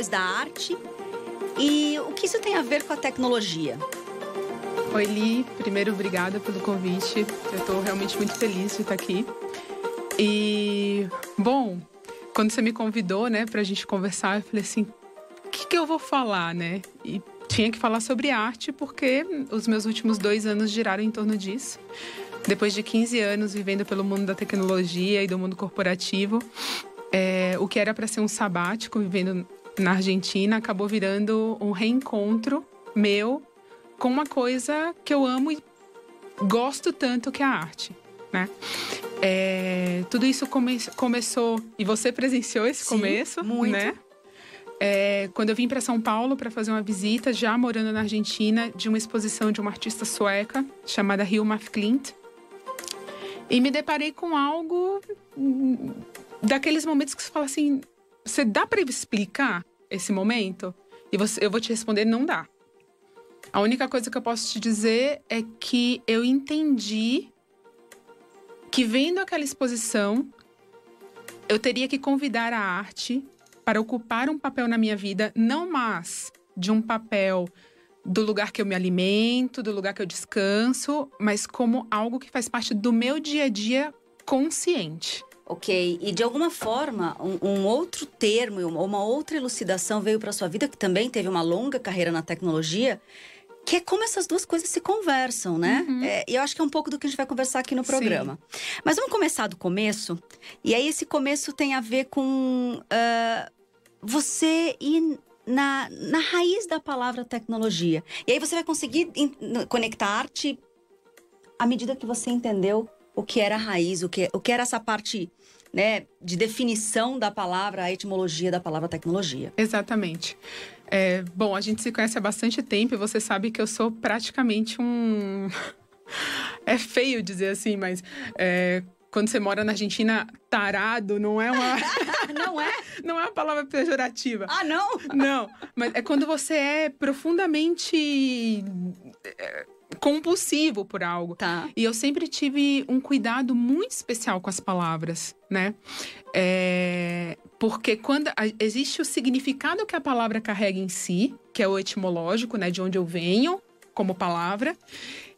depois da arte e o que isso tem a ver com a tecnologia? Oi, Li. Primeiro, obrigada pelo convite. Eu estou realmente muito feliz de estar aqui. E, bom, quando você me convidou, né, pra gente conversar, eu falei assim: o que, que eu vou falar, né? E tinha que falar sobre arte, porque os meus últimos dois anos giraram em torno disso. Depois de 15 anos vivendo pelo mundo da tecnologia e do mundo corporativo, é, o que era para ser um sabático vivendo na Argentina acabou virando um reencontro meu com uma coisa que eu amo e gosto tanto que é a arte, né? É, tudo isso come começou e você presenciou esse Sim, começo, muito. né? É, quando eu vim para São Paulo para fazer uma visita, já morando na Argentina, de uma exposição de uma artista sueca chamada Hilma Klint. E me deparei com algo hum, daqueles momentos que você fala assim: você dá para explicar esse momento? E você, eu vou te responder: não dá. A única coisa que eu posso te dizer é que eu entendi que vendo aquela exposição, eu teria que convidar a arte para ocupar um papel na minha vida, não mais de um papel do lugar que eu me alimento, do lugar que eu descanso, mas como algo que faz parte do meu dia a dia consciente. Ok, e de alguma forma, um, um outro termo, uma, outra elucidação veio para sua vida, que também teve uma longa carreira na tecnologia, que é como essas duas coisas se conversam, né? É, e eu acho que é um pouco do que a gente vai conversar aqui no programa. Mas vamos começar do começo. E aí, esse começo tem a ver com ah, você ir na, na raiz da palavra tecnologia. E aí você vai conseguir conectar arte à medida que você entendeu o que era a raiz, o que, o que era essa parte né, de definição da palavra, a etimologia da palavra tecnologia. Exatamente. É, bom, a gente se conhece há bastante tempo e você sabe que eu sou praticamente um. é feio dizer assim, mas é, quando você mora na Argentina, tarado não é uma, Não é? não é uma palavra pejorativa. Ah, não? Não, mas é quando você é profundamente é, compulsivo por algo. Tá. E eu sempre tive um cuidado muito especial com as palavras, né? É, porque quando a- existe o significado que a palavra carrega em si, que é o etimológico, né, de onde eu venho como palavra,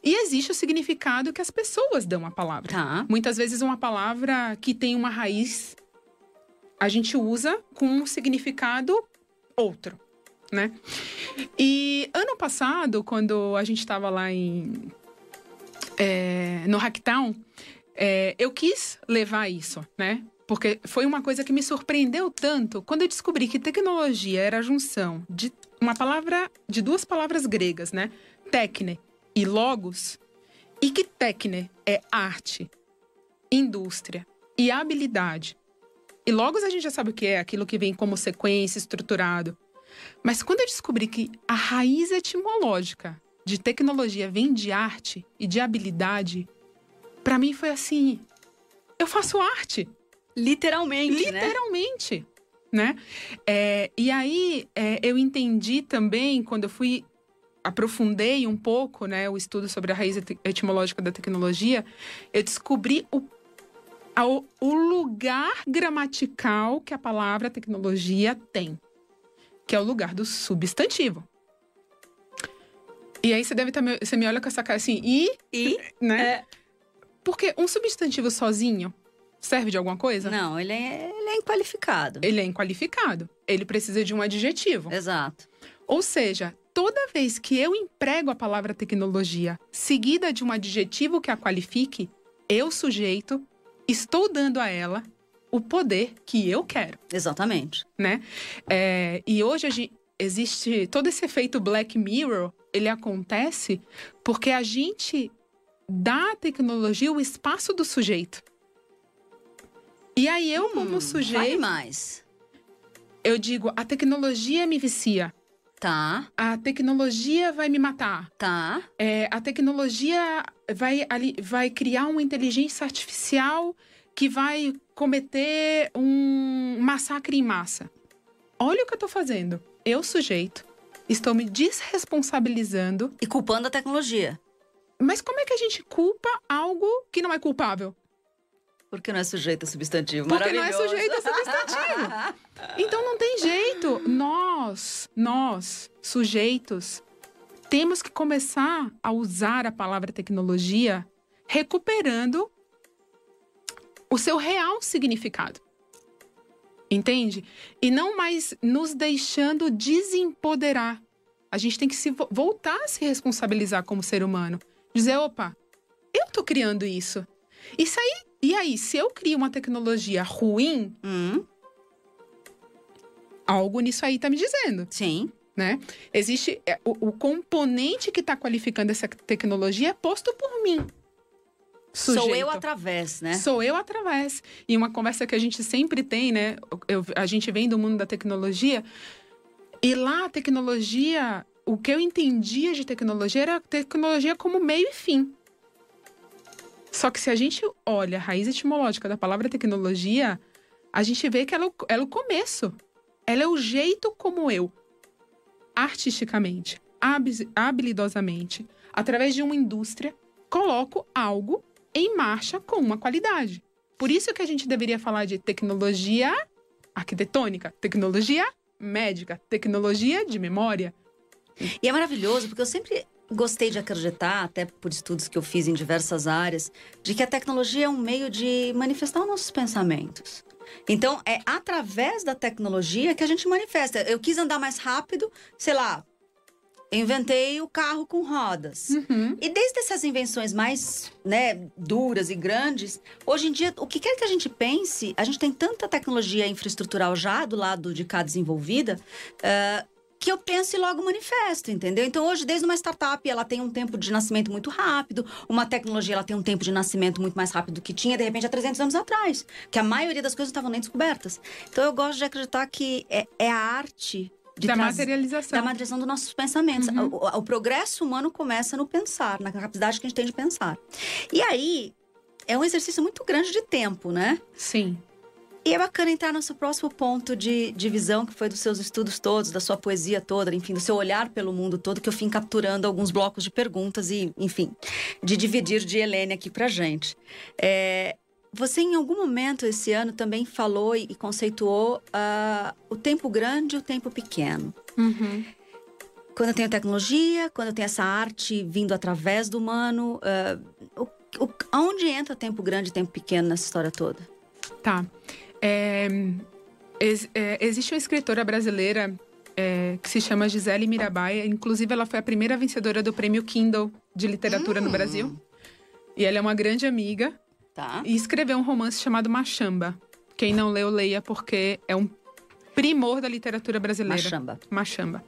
e existe o significado que as pessoas dão à palavra. Tá. Muitas vezes uma palavra que tem uma raiz a gente usa com um significado outro, né? E ano passado, quando a gente estava lá em é, no Hacktown, é, eu quis levar isso, né? Porque foi uma coisa que me surpreendeu tanto quando eu descobri que tecnologia era a junção de uma palavra, de duas palavras gregas, né? Tecne e logos, e que tecne é arte, indústria e habilidade. E logos a gente já sabe o que é, aquilo que vem como sequência, estruturado. Mas quando eu descobri que a raiz etimológica de tecnologia vem de arte e de habilidade, pra mim foi assim: eu faço arte, Literalmente, né? literalmente, né? É, e aí é, eu entendi também quando eu fui aprofundei um pouco, né, o estudo sobre a raiz eti- etimológica da tecnologia, eu descobri o ao- o lugar gramatical que a palavra tecnologia tem, que é o lugar do substantivo. E aí você deve estar me, você me olha com essa cara assim, e, E? né? É. Porque um substantivo sozinho serve de alguma coisa? Não, ele é, ele é inqualificado. Ele é inqualificado. Ele precisa de um adjetivo. Exato. Ou seja, toda vez que eu emprego a palavra tecnologia seguida de um adjetivo que a qualifique, eu, sujeito, estou dando a ela o poder que eu quero, Exatamente. né? É, e hoje existe todo esse efeito Black Mirror, ele acontece porque a gente dá à tecnologia o espaço do sujeito. E aí eu, como Hum, Fale sujeito, mais. eu digo, a tecnologia me vicia. Tá, A tecnologia vai me matar. tá. É, a tecnologia vai, ali, vai criar uma inteligência artificial que vai cometer um massacre em massa. Olha o que eu tô fazendo. Eu, sujeito, estou me desresponsabilizando. E culpando a tecnologia. Mas como é que a gente culpa algo que não é culpável? Porque não é sujeito a substantivo. Porque não é sujeito a substantivo. Então não tem jeito. Nós, nós, sujeitos, temos que começar a usar a palavra tecnologia recuperando o seu real significado. Entende? E não mais nos deixando desempoderar. A gente tem que se vo- voltar a se responsabilizar como ser humano. Dizer, opa, eu tô criando isso. Isso aí, e aí, se eu crio uma tecnologia ruim, Hum, algo nisso aí tá me dizendo, sim. né? Existe é, o, o componente que tá qualificando essa tecnologia é posto por mim. Sou eu Sujeito. através, né? Sou eu através. E uma conversa que a gente sempre tem, né? Eu- a gente vem do mundo da tecnologia. E lá a tecnologia, o que eu entendia de tecnologia era tecnologia como meio e fim. Só que se a gente olha a raiz etimológica da palavra tecnologia, a gente vê que ela, é o- ela é o começo. Ela é o jeito como eu, artisticamente, habilidosamente, através de uma indústria, coloco algo em marcha com uma qualidade. Por isso que a gente deveria falar de tecnologia arquitetônica, tecnologia médica, tecnologia de memória. E é maravilhoso, porque eu sempre gostei de acreditar, até por estudos que eu fiz em diversas áreas, de que a tecnologia é um meio de manifestar os nossos pensamentos. Então, é através da tecnologia que a gente manifesta. Eu quis andar mais rápido, sei lá, inventei o carro com rodas. Uhum. E desde essas invenções mais né, duras e grandes, hoje em dia, o que quer que a gente pense, a gente tem tanta tecnologia infraestrutural já do lado de cá desenvolvida, ah, que eu penso e logo manifesto, entendeu? Então, hoje, desde uma startup, ela tem um tempo de nascimento muito rápido, uma tecnologia, ela tem um tempo de nascimento muito mais rápido do que tinha, de repente, há 300 anos atrás, que a maioria das coisas não estavam nem descobertas. Então, eu gosto de acreditar que é, é a arte da materialização. da materialização dos nossos pensamentos. Uhum. O, o- progresso humano começa no pensar, na capacidade que a gente tem de pensar. E aí, é um exercício muito grande de tempo, né? Sim. E é bacana entrar no seu próximo ponto de, de visão, que foi dos seus estudos todos, da sua poesia toda, enfim, do seu olhar pelo mundo todo, que eu fui capturando alguns blocos de perguntas e, enfim, de dividir de Helene aqui pra gente. É, você, em algum momento esse ano, também falou e conceituou ah, o tempo grande e o tempo pequeno. Uhum. Quando eu tenho tecnologia, quando eu tenho essa arte vindo através do humano, ah, o, o, aonde entra tempo grande e tempo pequeno nessa história toda? Tá. É, ex- é, existe uma escritora brasileira é, que se chama Gisele Mirabai. Inclusive, ela foi a primeira vencedora do prêmio Kindle de literatura no Brasil. E ela é uma grande amiga Tá. e escreveu um romance chamado Machamba. Quem não leu, leia, porque é um primor da literatura brasileira. Machamba. Machamba.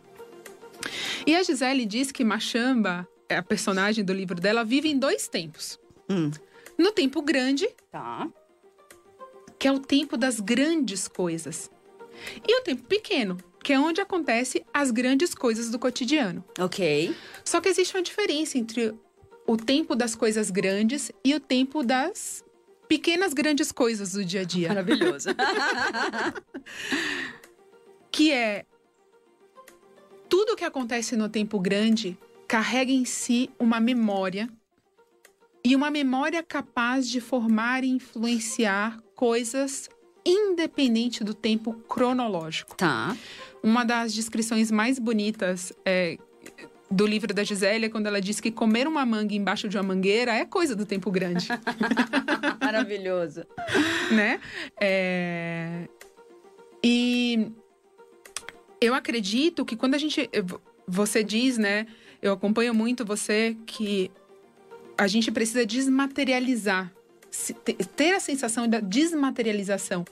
E a Gisele diz que Machamba, a personagem do livro dela, vive em dois tempos. Hum. No tempo grande, Tá. que é o tempo das grandes coisas. E o tempo pequeno, que é onde acontece as grandes coisas do cotidiano. Ok. Só que existe uma diferença entre o tempo das coisas grandes e o tempo das pequenas grandes coisas do dia a dia. Maravilhoso. que é tudo que acontece no tempo grande carrega em si uma memória e uma memória capaz de formar e influenciar coisas independente do tempo cronológico. tá. Uma das descrições mais bonitas é, do livro da Gisele é quando ela diz que comer uma manga embaixo de uma mangueira é coisa do tempo grande. Maravilhoso. né? É, E eu acredito que quando a gente. Você diz, né? Eu acompanho muito você que a gente precisa desmaterializar, ter a sensação da desmaterialização.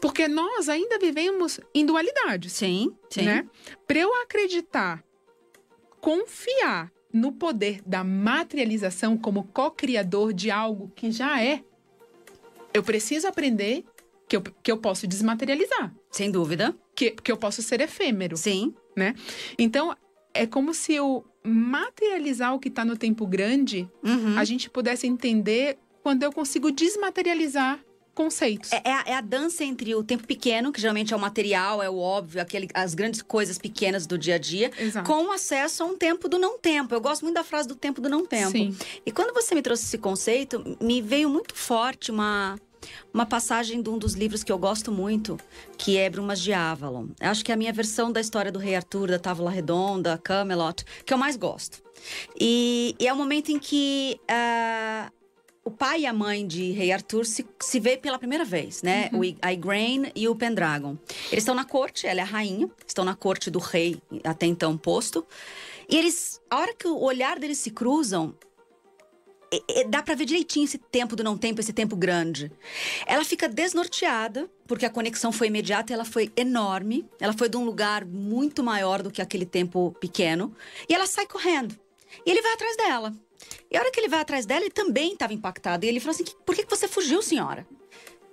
Porque nós ainda vivemos em dualidades Sim, sim. né? Para eu acreditar, confiar no poder da materialização como co-criador de algo que já é, eu preciso aprender que eu, que eu posso desmaterializar, Sem dúvida. que, que eu posso ser efêmero. Sim. Então, é como se eu materializar o que está no tempo grande, Uhum. a gente pudesse entender quando eu consigo desmaterializar conceitos. É, é, a, é, a, dança entre o tempo pequeno, que geralmente é o material, é o óbvio, aquele, as grandes coisas pequenas do dia a dia, Exato. com acesso a um tempo do não tempo. Eu gosto muito da frase do tempo do não tempo. Sim. E quando você me trouxe esse conceito, me veio muito forte uma uma passagem de um dos livros que eu gosto muito, que é Brumas de Avalon. Acho que é a minha versão da história do Rei Arthur, da Távola Redonda, Camelot, que eu mais gosto. E, e é o momento em que uh, o pai e a mãe de Rei Arthur se, se vê pela primeira vez, né? Uhum. O Igraine e o Pendragon. Eles estão na corte, ela é a rainha, estão na corte do rei até então posto. E eles, a hora que o olhar deles se cruzam, é, é, dá para ver direitinho esse tempo do não tempo, esse tempo grande. Ela fica desnorteada, porque a conexão foi imediata, ela foi enorme. Ela foi de um lugar muito maior do que aquele tempo pequeno. E ela sai correndo. E ele vai atrás dela. E a hora que ele vai atrás dela, ele também estava impactado. E ele falou assim: Por que você fugiu, senhora?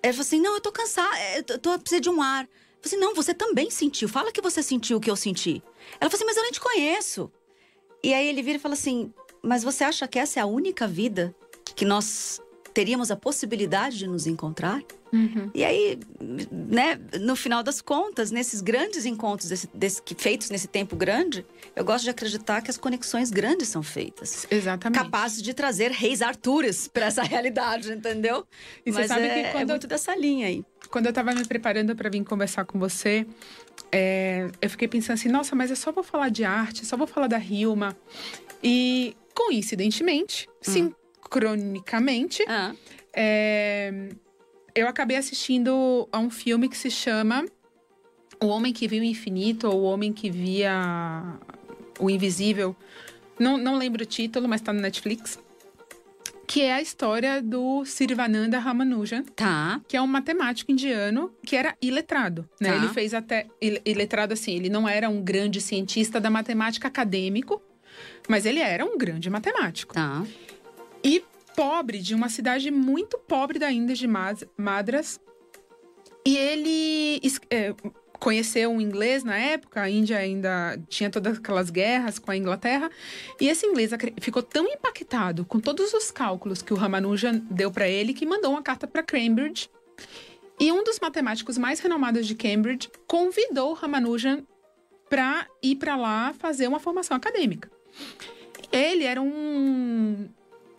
Ela falou assim: Não, eu tô cansada, eu tô, tô de um ar. Eu falei assim: Não, você também sentiu. Fala que você sentiu o que eu senti. Ela falou assim: Mas eu nem te conheço. E aí ele vira e fala assim: mas você acha que essa é a única vida que nós teríamos a possibilidade de nos encontrar? Uhum. E aí, né, no final das contas, nesses grandes encontros desse, desse, feitos nesse tempo grande, eu gosto de acreditar que as conexões grandes são feitas. Exatamente. Capazes de trazer reis Artures para essa realidade, entendeu? E Mas você sabe é, que quando é muito dessa linha aí. Quando eu estava me preparando para vir conversar com você, é, eu fiquei pensando assim, nossa, mas eu só vou falar de arte, só vou falar da Hilma. E coincidentemente, hum. sincronicamente, ah. é, eu acabei assistindo a um filme que se chama O Homem que Viu o Infinito ou O Homem que Via o Invisível. Não, não lembro o título, mas tá no Netflix. Que é a história do Sirvananda Ramanujan. Tá. Que é um matemático indiano que era iletrado, né? Tá. Ele fez até... Iletrado, assim, ele não era um grande cientista da matemática acadêmico, mas ele era um grande matemático. Tá. E pobre, de uma cidade muito pobre da Índia de Madras. E ele é, conheceu um inglês na época, a Índia ainda tinha todas aquelas guerras com a Inglaterra. E esse inglês ficou tão impactado com todos os cálculos que o Ramanujan deu para ele que mandou uma carta para Cambridge. E um dos matemáticos mais renomados de Cambridge convidou o Ramanujan para ir para lá fazer uma formação acadêmica. Ele era um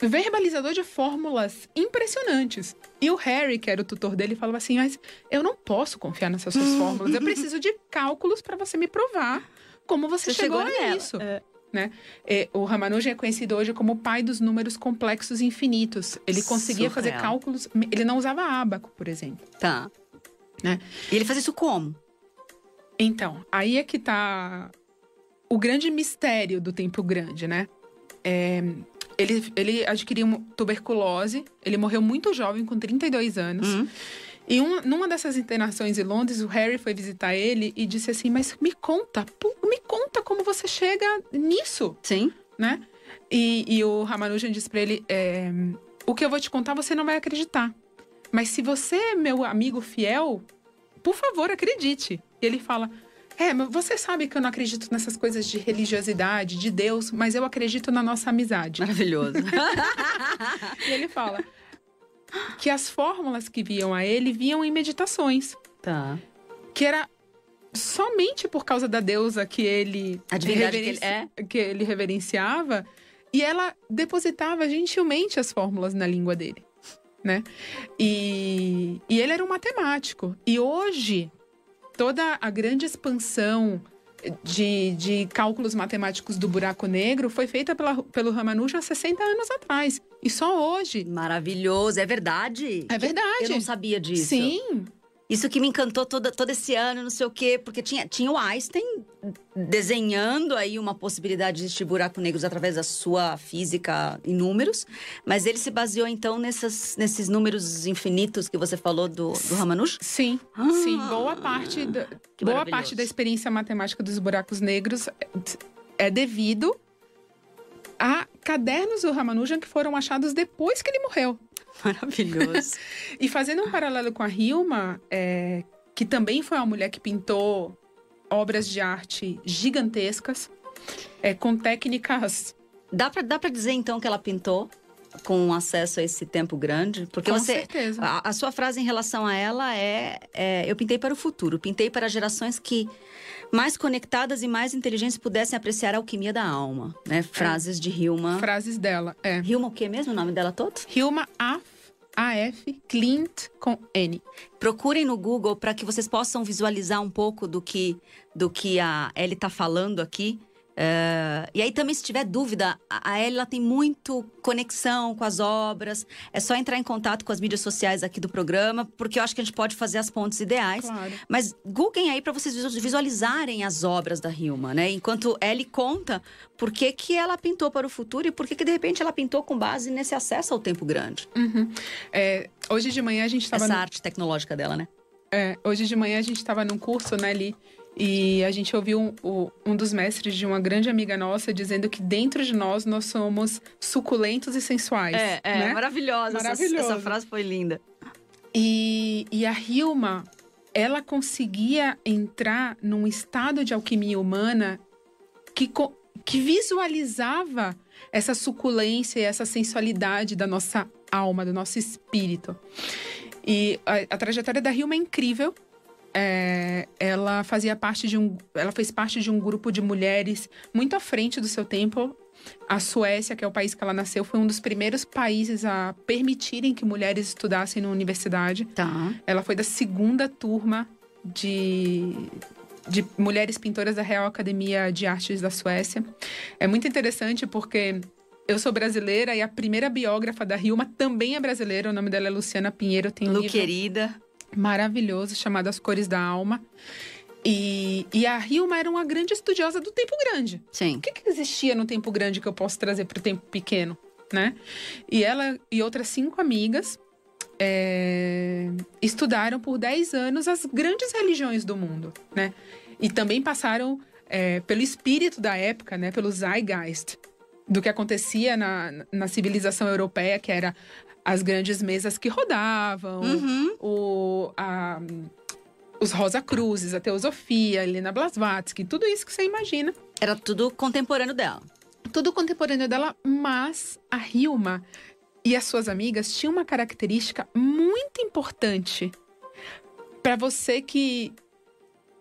verbalizador de fórmulas impressionantes. E o Harry, que era o tutor dele, falava assim: Mas eu não posso confiar nessas suas fórmulas. Eu preciso de cálculos para você me provar como você, você chegou, chegou a isso. É. Né? E, o Ramanujan é conhecido hoje como o pai dos números complexos infinitos. Ele conseguia Surreal. fazer cálculos. Ele não usava ábaco, por exemplo. Tá. Né? E ele fazia isso como? Então, aí é que tá o grande mistério do tempo grande, né? É, ele, ele adquiriu tuberculose, ele morreu muito jovem, com 32 anos. Uhum. E um, numa dessas internações em Londres, o Harry foi visitar ele e disse assim: Mas me conta, me conta como você chega nisso. Sim. Né? E, e o Ramanujan disse pra ele: é, O que eu vou te contar você não vai acreditar. Mas se você é meu amigo fiel, por favor, acredite. E ele fala: é, mas você sabe que eu não acredito nessas coisas de religiosidade, de Deus, mas eu acredito na nossa amizade. Maravilhoso. e ele fala que as fórmulas que viam a ele vinham em meditações. Tá. Que era somente por causa da deusa que ele, a divindade que ele, é. que ele reverenciava, e ela depositava gentilmente as fórmulas na língua dele, né? E, e ele era um matemático. E hoje toda a grande expansão de, de cálculos matemáticos do buraco negro foi feita pela, pelo Ramanujan há 60 anos atrás. E só hoje. Maravilhoso, é verdade. É verdade. Eu não sabia disso. Sim. Isso que me encantou todo, todo esse ano, não sei o quê, porque tinha, tinha o Einstein desenhando aí uma possibilidade de existir buracos negros através da sua física em números, mas ele se baseou então nessas, nesses números infinitos que você falou do, do Ramanujan? Sim, ah, sim. Boa parte, da, boa parte da experiência matemática dos buracos negros é devido a cadernos do Ramanujan que foram achados depois que ele morreu. Maravilhoso. e fazendo um paralelo com a Hilma, é, que também foi uma mulher que pintou obras de arte gigantescas, é, com técnicas. Dá para dá pra dizer então que ela pintou? com acesso a esse tempo grande? Porque Com você. certeza. A, a sua frase em relação a ela é, é: Eu pintei para o futuro, pintei para gerações que mais conectadas e mais inteligentes pudessem apreciar a alquimia da alma. Né? Frases de Hilma. Frases dela. É. Hilma, o que mesmo o nome dela todo? Hilma Af, AF Clint com N. Procurem no Google para que vocês possam visualizar um pouco do que, do que a Ellie está falando aqui. É, e aí também, se tiver dúvida, a a Ellie ela tem muito conexão com as obras. É só entrar em contato com as mídias sociais aqui do programa, porque eu acho que a gente pode fazer as pontes ideais. Claro. Mas googlem aí para vocês visu- visualizarem as obras da Hilma, né? Enquanto Ellie conta por que, que ela pintou para o futuro e por que, que de repente ela pintou com base nesse acesso ao tempo grande. Uhum. É, hoje de manhã a gente estava Essa arte tecnológica dela, né? É, hoje de manhã a gente estava num curso, né, ali, e a gente ouviu um, um dos mestres de uma grande amiga nossa dizendo que dentro de nós nós somos suculentos e sensuais. né? É, maravilhosa. essa-. Essa, frase foi linda. E, e a Hilma, ela conseguia entrar num estado de alquimia humana que, que visualizava essa suculência e essa sensualidade da nossa alma, do nosso espírito. E a, a trajetória da Hilma é incrível. É, ela fazia parte de um, ela fez parte de um grupo de mulheres muito à frente do seu tempo. A Suécia, que é o país que ela nasceu, foi um dos primeiros países a permitirem que mulheres estudassem na universidade. Tá. Ela foi da segunda turma de, de mulheres pintoras da Real Academia de Artes da Suécia. É muito interessante porque eu sou brasileira e a primeira biógrafa da Hilma também é brasileira. O nome dela é Luciana Pinheiro. Tem um Lu, livro querida. Maravilhoso chamado As Cores da Alma. E, e a Hilma era uma grande estudiosa do tempo grande. Sim. O que, que existia no tempo grande que eu posso trazer para o tempo pequeno, né? E ela e outras cinco amigas é, estudaram por 10 anos as grandes religiões do mundo, né? E também passaram é, pelo espírito da época, né? Pelo zeitgeist do que acontecia na, na civilização europeia, que era as grandes mesas que rodavam, Uhum. o, a- os Rosa Cruzes, a Teosofia, a Helena Blavatsky, tudo isso que você imagina Era tudo contemporâneo dela. tudo contemporâneo dela, mas a Hilma e as suas amigas tinham uma característica muito importante para você que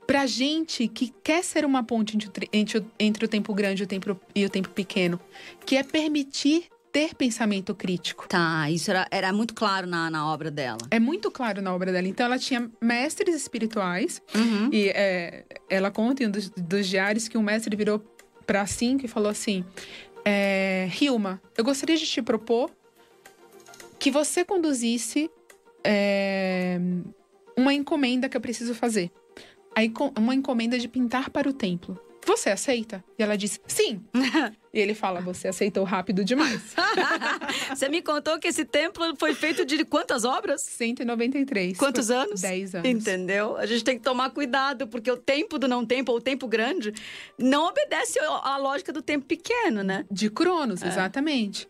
pra gente que quer ser uma ponte entre, entre o- entre o tempo grande e o tempo, e o tempo pequeno, que é permitir ter pensamento crítico. Tá, isso era, era muito claro na, na obra dela. É muito claro na obra dela. Então, ela tinha mestres espirituais Uhum. E é, ela conta em um dos, dos diários que um mestre virou pra Cinco e falou assim: é, Hilma, eu gostaria de te propor que você conduzisse é, uma encomenda que eu preciso fazer. Uma encomenda de pintar para o templo. Você aceita? E ela disse: sim. e ele fala: você aceitou rápido demais. Você me contou que esse templo foi feito de quantas obras? 193. Quantos anos? 10 anos. Entendeu? A gente tem que tomar cuidado, porque o tempo do não tempo ou o tempo grande não obedece à lógica do tempo pequeno, né? De Cronos, exatamente.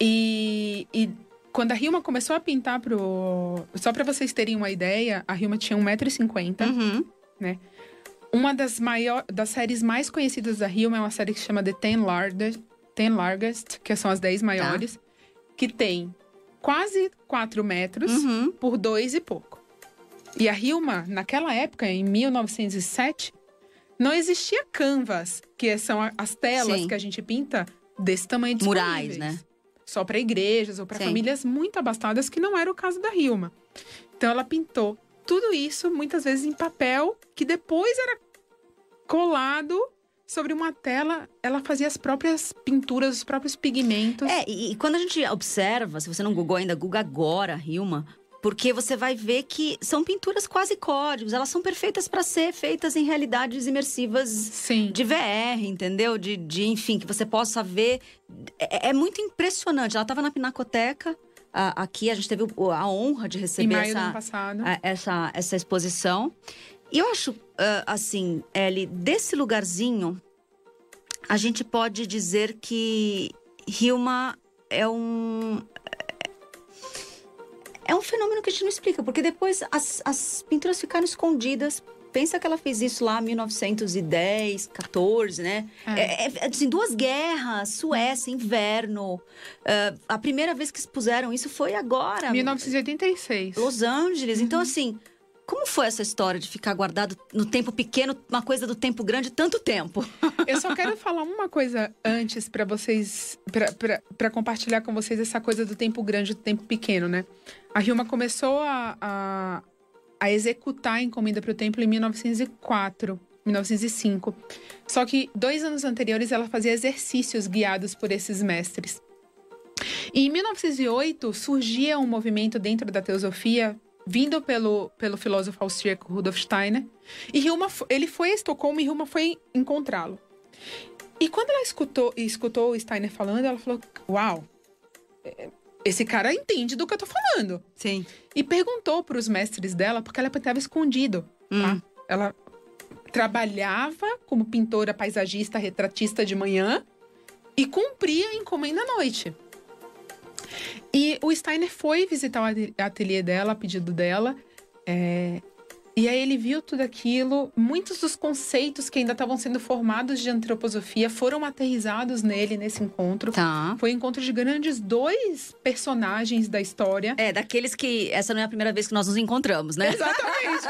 E, e quando a Hilma começou a pintar pro. Só pra vocês terem uma ideia, a Hilma tinha 1,50m. Uhum. Uma das, maior, das séries mais conhecidas da Hilma é uma série que se chama The Ten Largest, Ten Largest que são as 10 maiores, que tem quase 4 metros Uhum. por dois e pouco. E a Hilma, naquela época, em 1907, não existia canvas, que são as telas Sim. que a gente pinta desse tamanho Murais, disponíveis. né? Só para igrejas ou para famílias muito abastadas, que não era o caso da Hilma. Então ela pintou tudo isso, muitas vezes em papel, que depois era colado sobre uma tela. Ela fazia as próprias pinturas, os próprios pigmentos. É, e, e quando a gente observa, se você não googou ainda, google agora, Hilma, porque você vai ver que são pinturas quase códigos, elas são perfeitas para ser feitas em realidades imersivas Sim. de VR, entendeu? De, de enfim, que você possa ver. É, é muito impressionante. Ela estava na Pinacoteca. Aqui a gente teve a honra de receber essa, essa, essa exposição. E eu acho, ah, assim, Ellie, desse lugarzinho, a gente pode dizer que Hilma é um. É um fenômeno que a gente não explica, porque depois as, as pinturas ficaram escondidas pensa que ela fez isso lá em 1910, 14, né? É. É, assim, duas guerras, Suécia, inverno. Uh, a primeira vez que expuseram isso foi agora. 1986. Los Angeles. Então, uhum. Então, assim, como foi essa história de ficar guardado no tempo pequeno, uma coisa do tempo grande, tanto tempo? Eu só quero falar uma coisa antes para vocês, para compartilhar com vocês essa coisa do tempo grande e do tempo pequeno, né? A Hilma começou a, a, a executar a encomenda para o templo em 1904. 1905. Só que dois anos anteriores ela fazia exercícios guiados por esses mestres. E em 1908 surgia um movimento dentro da teosofia vindo pelo, pelo filósofo austríaco Rudolf Steiner. E Hilma, ele foi a Estocolmo e Hilma foi encontrá-lo. E quando ela escutou, escutou o Steiner falando, ela falou: Uau, é, esse cara entende do que eu tô falando. Sim. E perguntou para os mestres dela, porque ela estava escondido. Tá? Hum. Ela trabalhava como pintora, paisagista, retratista de manhã e cumpria a encomenda à noite. E o Steiner foi visitar o ateliê dela, a pedido dela. É, e aí ele viu tudo aquilo. Muitos dos conceitos que ainda estavam sendo formados de antroposofia foram aterrizados nele nesse encontro. Tá. Foi um encontro de grandes dois personagens da história. É, daqueles que essa não é a primeira vez que nós nos encontramos, né? Exatamente.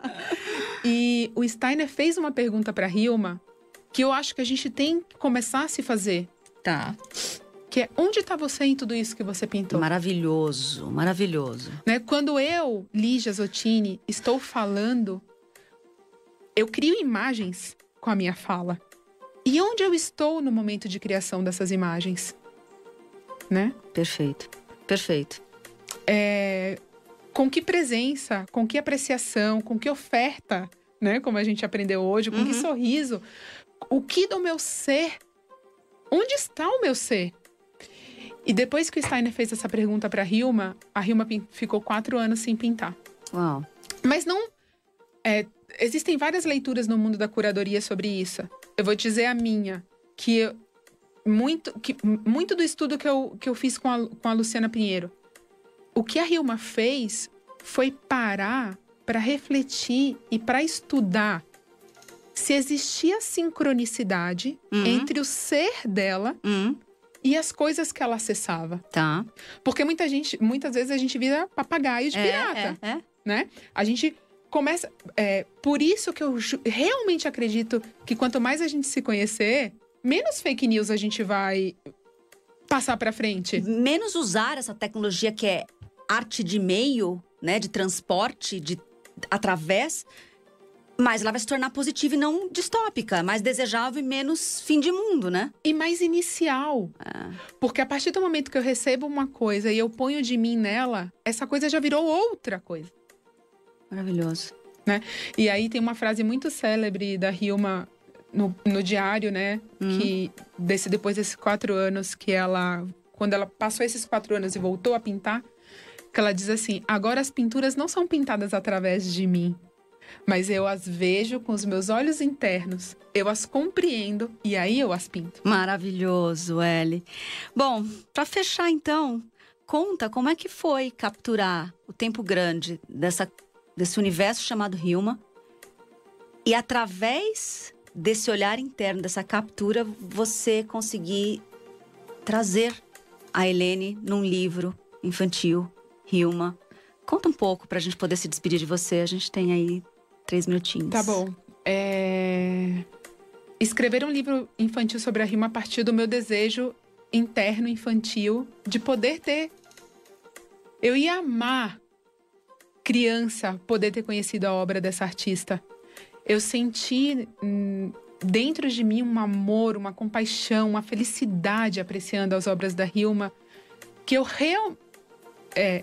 e o Steiner fez uma pergunta para Hilma que eu acho que a gente tem que começar a se fazer. Tá que é onde está você em tudo isso que você pintou? Maravilhoso, maravilhoso. Né? Quando eu, Lígia Zottini, estou falando, eu crio imagens com a minha fala. E onde eu estou no momento de criação dessas imagens? Né? Perfeito, perfeito. É, com que presença, com que apreciação, com que oferta, né? Como a gente aprendeu hoje, com uhum. que sorriso. O que do meu ser? Onde está o meu ser? E depois que o Steiner fez essa pergunta para a Hilma, a Hilma ficou quatro anos sem pintar. Uau. Mas não. É, existem várias leituras no mundo da curadoria sobre isso. Eu vou dizer a minha, que muito, que, muito do estudo que eu, que eu fiz com a, com a Luciana Pinheiro. O que a Hilma fez foi parar para refletir e para estudar se existia sincronicidade uhum. entre o ser dela uhum e as coisas que ela acessava. Tá. Porque muita gente, muitas vezes a gente vira papagaio de é, pirata, é, é. né? A gente começa, é, por isso que eu realmente acredito que quanto mais a gente se conhecer, menos fake news a gente vai passar para frente. Menos usar essa tecnologia que é arte de meio, né, de transporte, de através mas ela vai se tornar positiva e não distópica, mais desejável e menos fim de mundo, né? E mais inicial. É. Porque a partir do momento que eu recebo uma coisa e eu ponho de mim nela, essa coisa já virou outra coisa. Maravilhoso. Né? E aí tem uma frase muito célebre da Hilma no, no diário, né? Hum. Que desse, depois desses quatro anos que ela. Quando ela passou esses quatro anos e voltou a pintar, que ela diz assim: agora as pinturas não são pintadas através de mim, mas eu as vejo com os meus olhos internos, eu as compreendo e aí eu as pinto. Maravilhoso, Ellie. Bom, para fechar então, conta como é que foi capturar o tempo grande dessa, desse universo chamado Hilma e através desse olhar interno, dessa captura, você conseguir trazer a Helene num livro infantil, Hilma. Conta um pouco para a gente poder se despedir de você. A gente tem aí Três minutinhos. Tá bom. É... Escrever um livro infantil sobre a rima a partir do meu desejo interno infantil de poder ter. Eu ia amar, criança, poder ter conhecido a obra dessa artista. Eu senti hum, dentro de mim um amor, uma compaixão, uma felicidade apreciando as obras da Hilma, que eu real, é,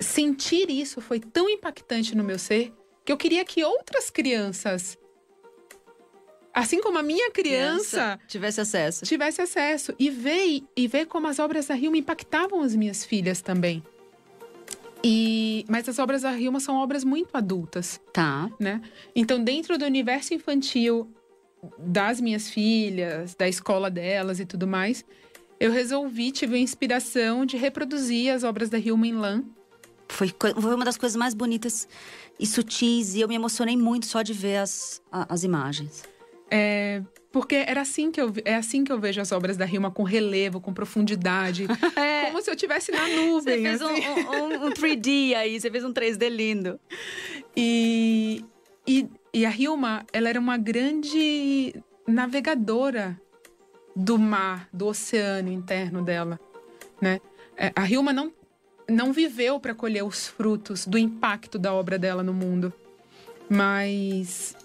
sentir isso foi tão impactante no meu ser que eu queria que outras crianças assim como a minha criança, criança, tivesse acesso. Tivesse acesso e ver e ver como as obras da Hilma impactavam as minhas filhas também. E mas as obras da Hilma são obras muito adultas. Tá. Né? Então, dentro do universo infantil das minhas filhas, da escola delas e tudo mais, eu resolvi, tive a inspiração de reproduzir as obras da Hilma em lã foi, foi uma das coisas mais bonitas e sutis. E eu me emocionei muito só de ver as, as imagens. É, porque era assim que eu, é assim que eu vejo as obras da Rima, com relevo, com profundidade. é. Como se eu estivesse na nuvem. Você fez assim. um, um, um 3D aí, você fez um 3D lindo. E, e, e a Hilma, ela era uma grande navegadora do mar, do oceano interno dela, né? É, a Hilma não, não viveu para colher os frutos do impacto da obra dela no mundo, mas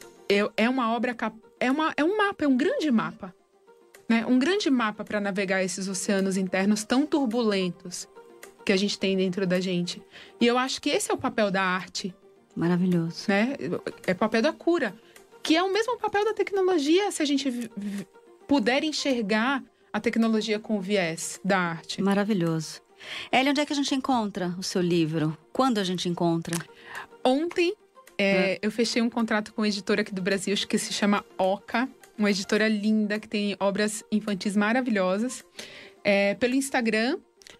é uma obra é, uma, é um mapa, é um grande mapa, né? Um grande mapa para navegar esses oceanos internos tão turbulentos que a gente tem dentro da gente. E eu acho que esse é o papel da arte. Maravilhoso. Né? É o papel da cura, que é o mesmo papel da tecnologia se a gente puder enxergar a tecnologia com o viés da arte. Maravilhoso. Ellie, onde é que a gente encontra o seu livro? Quando a gente encontra? Ontem é, eu fechei um contrato com uma editora aqui do Brasil que se chama Oca, uma editora linda que tem obras infantis maravilhosas. É, pelo Instagram,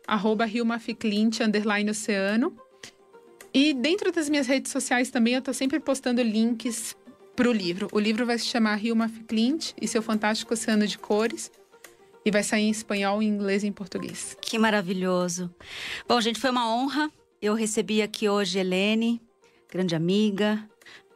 arroba underline oceano. E dentro das minhas redes sociais também eu tô sempre postando links para o livro. O livro vai se chamar Hilma Clint e seu fantástico oceano de cores. E vai sair em espanhol, em inglês e em português. Que maravilhoso. Bom, gente, foi uma honra. Eu recebi aqui hoje Helene, grande amiga,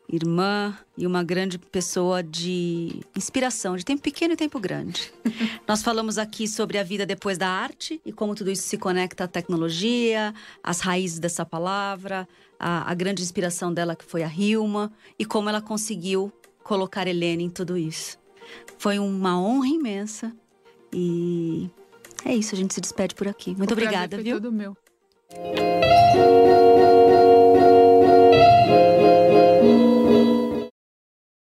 irmã e uma grande pessoa de inspiração, de tempo pequeno e tempo grande. Nós falamos aqui sobre a vida depois da arte e como tudo isso se conecta à tecnologia, às raízes dessa palavra, a, a grande inspiração dela que foi a Hilma e como ela conseguiu colocar Helene em tudo isso. Foi uma honra imensa e é isso, a gente se despede por aqui. Muito o obrigada, foi viu? Todo meu.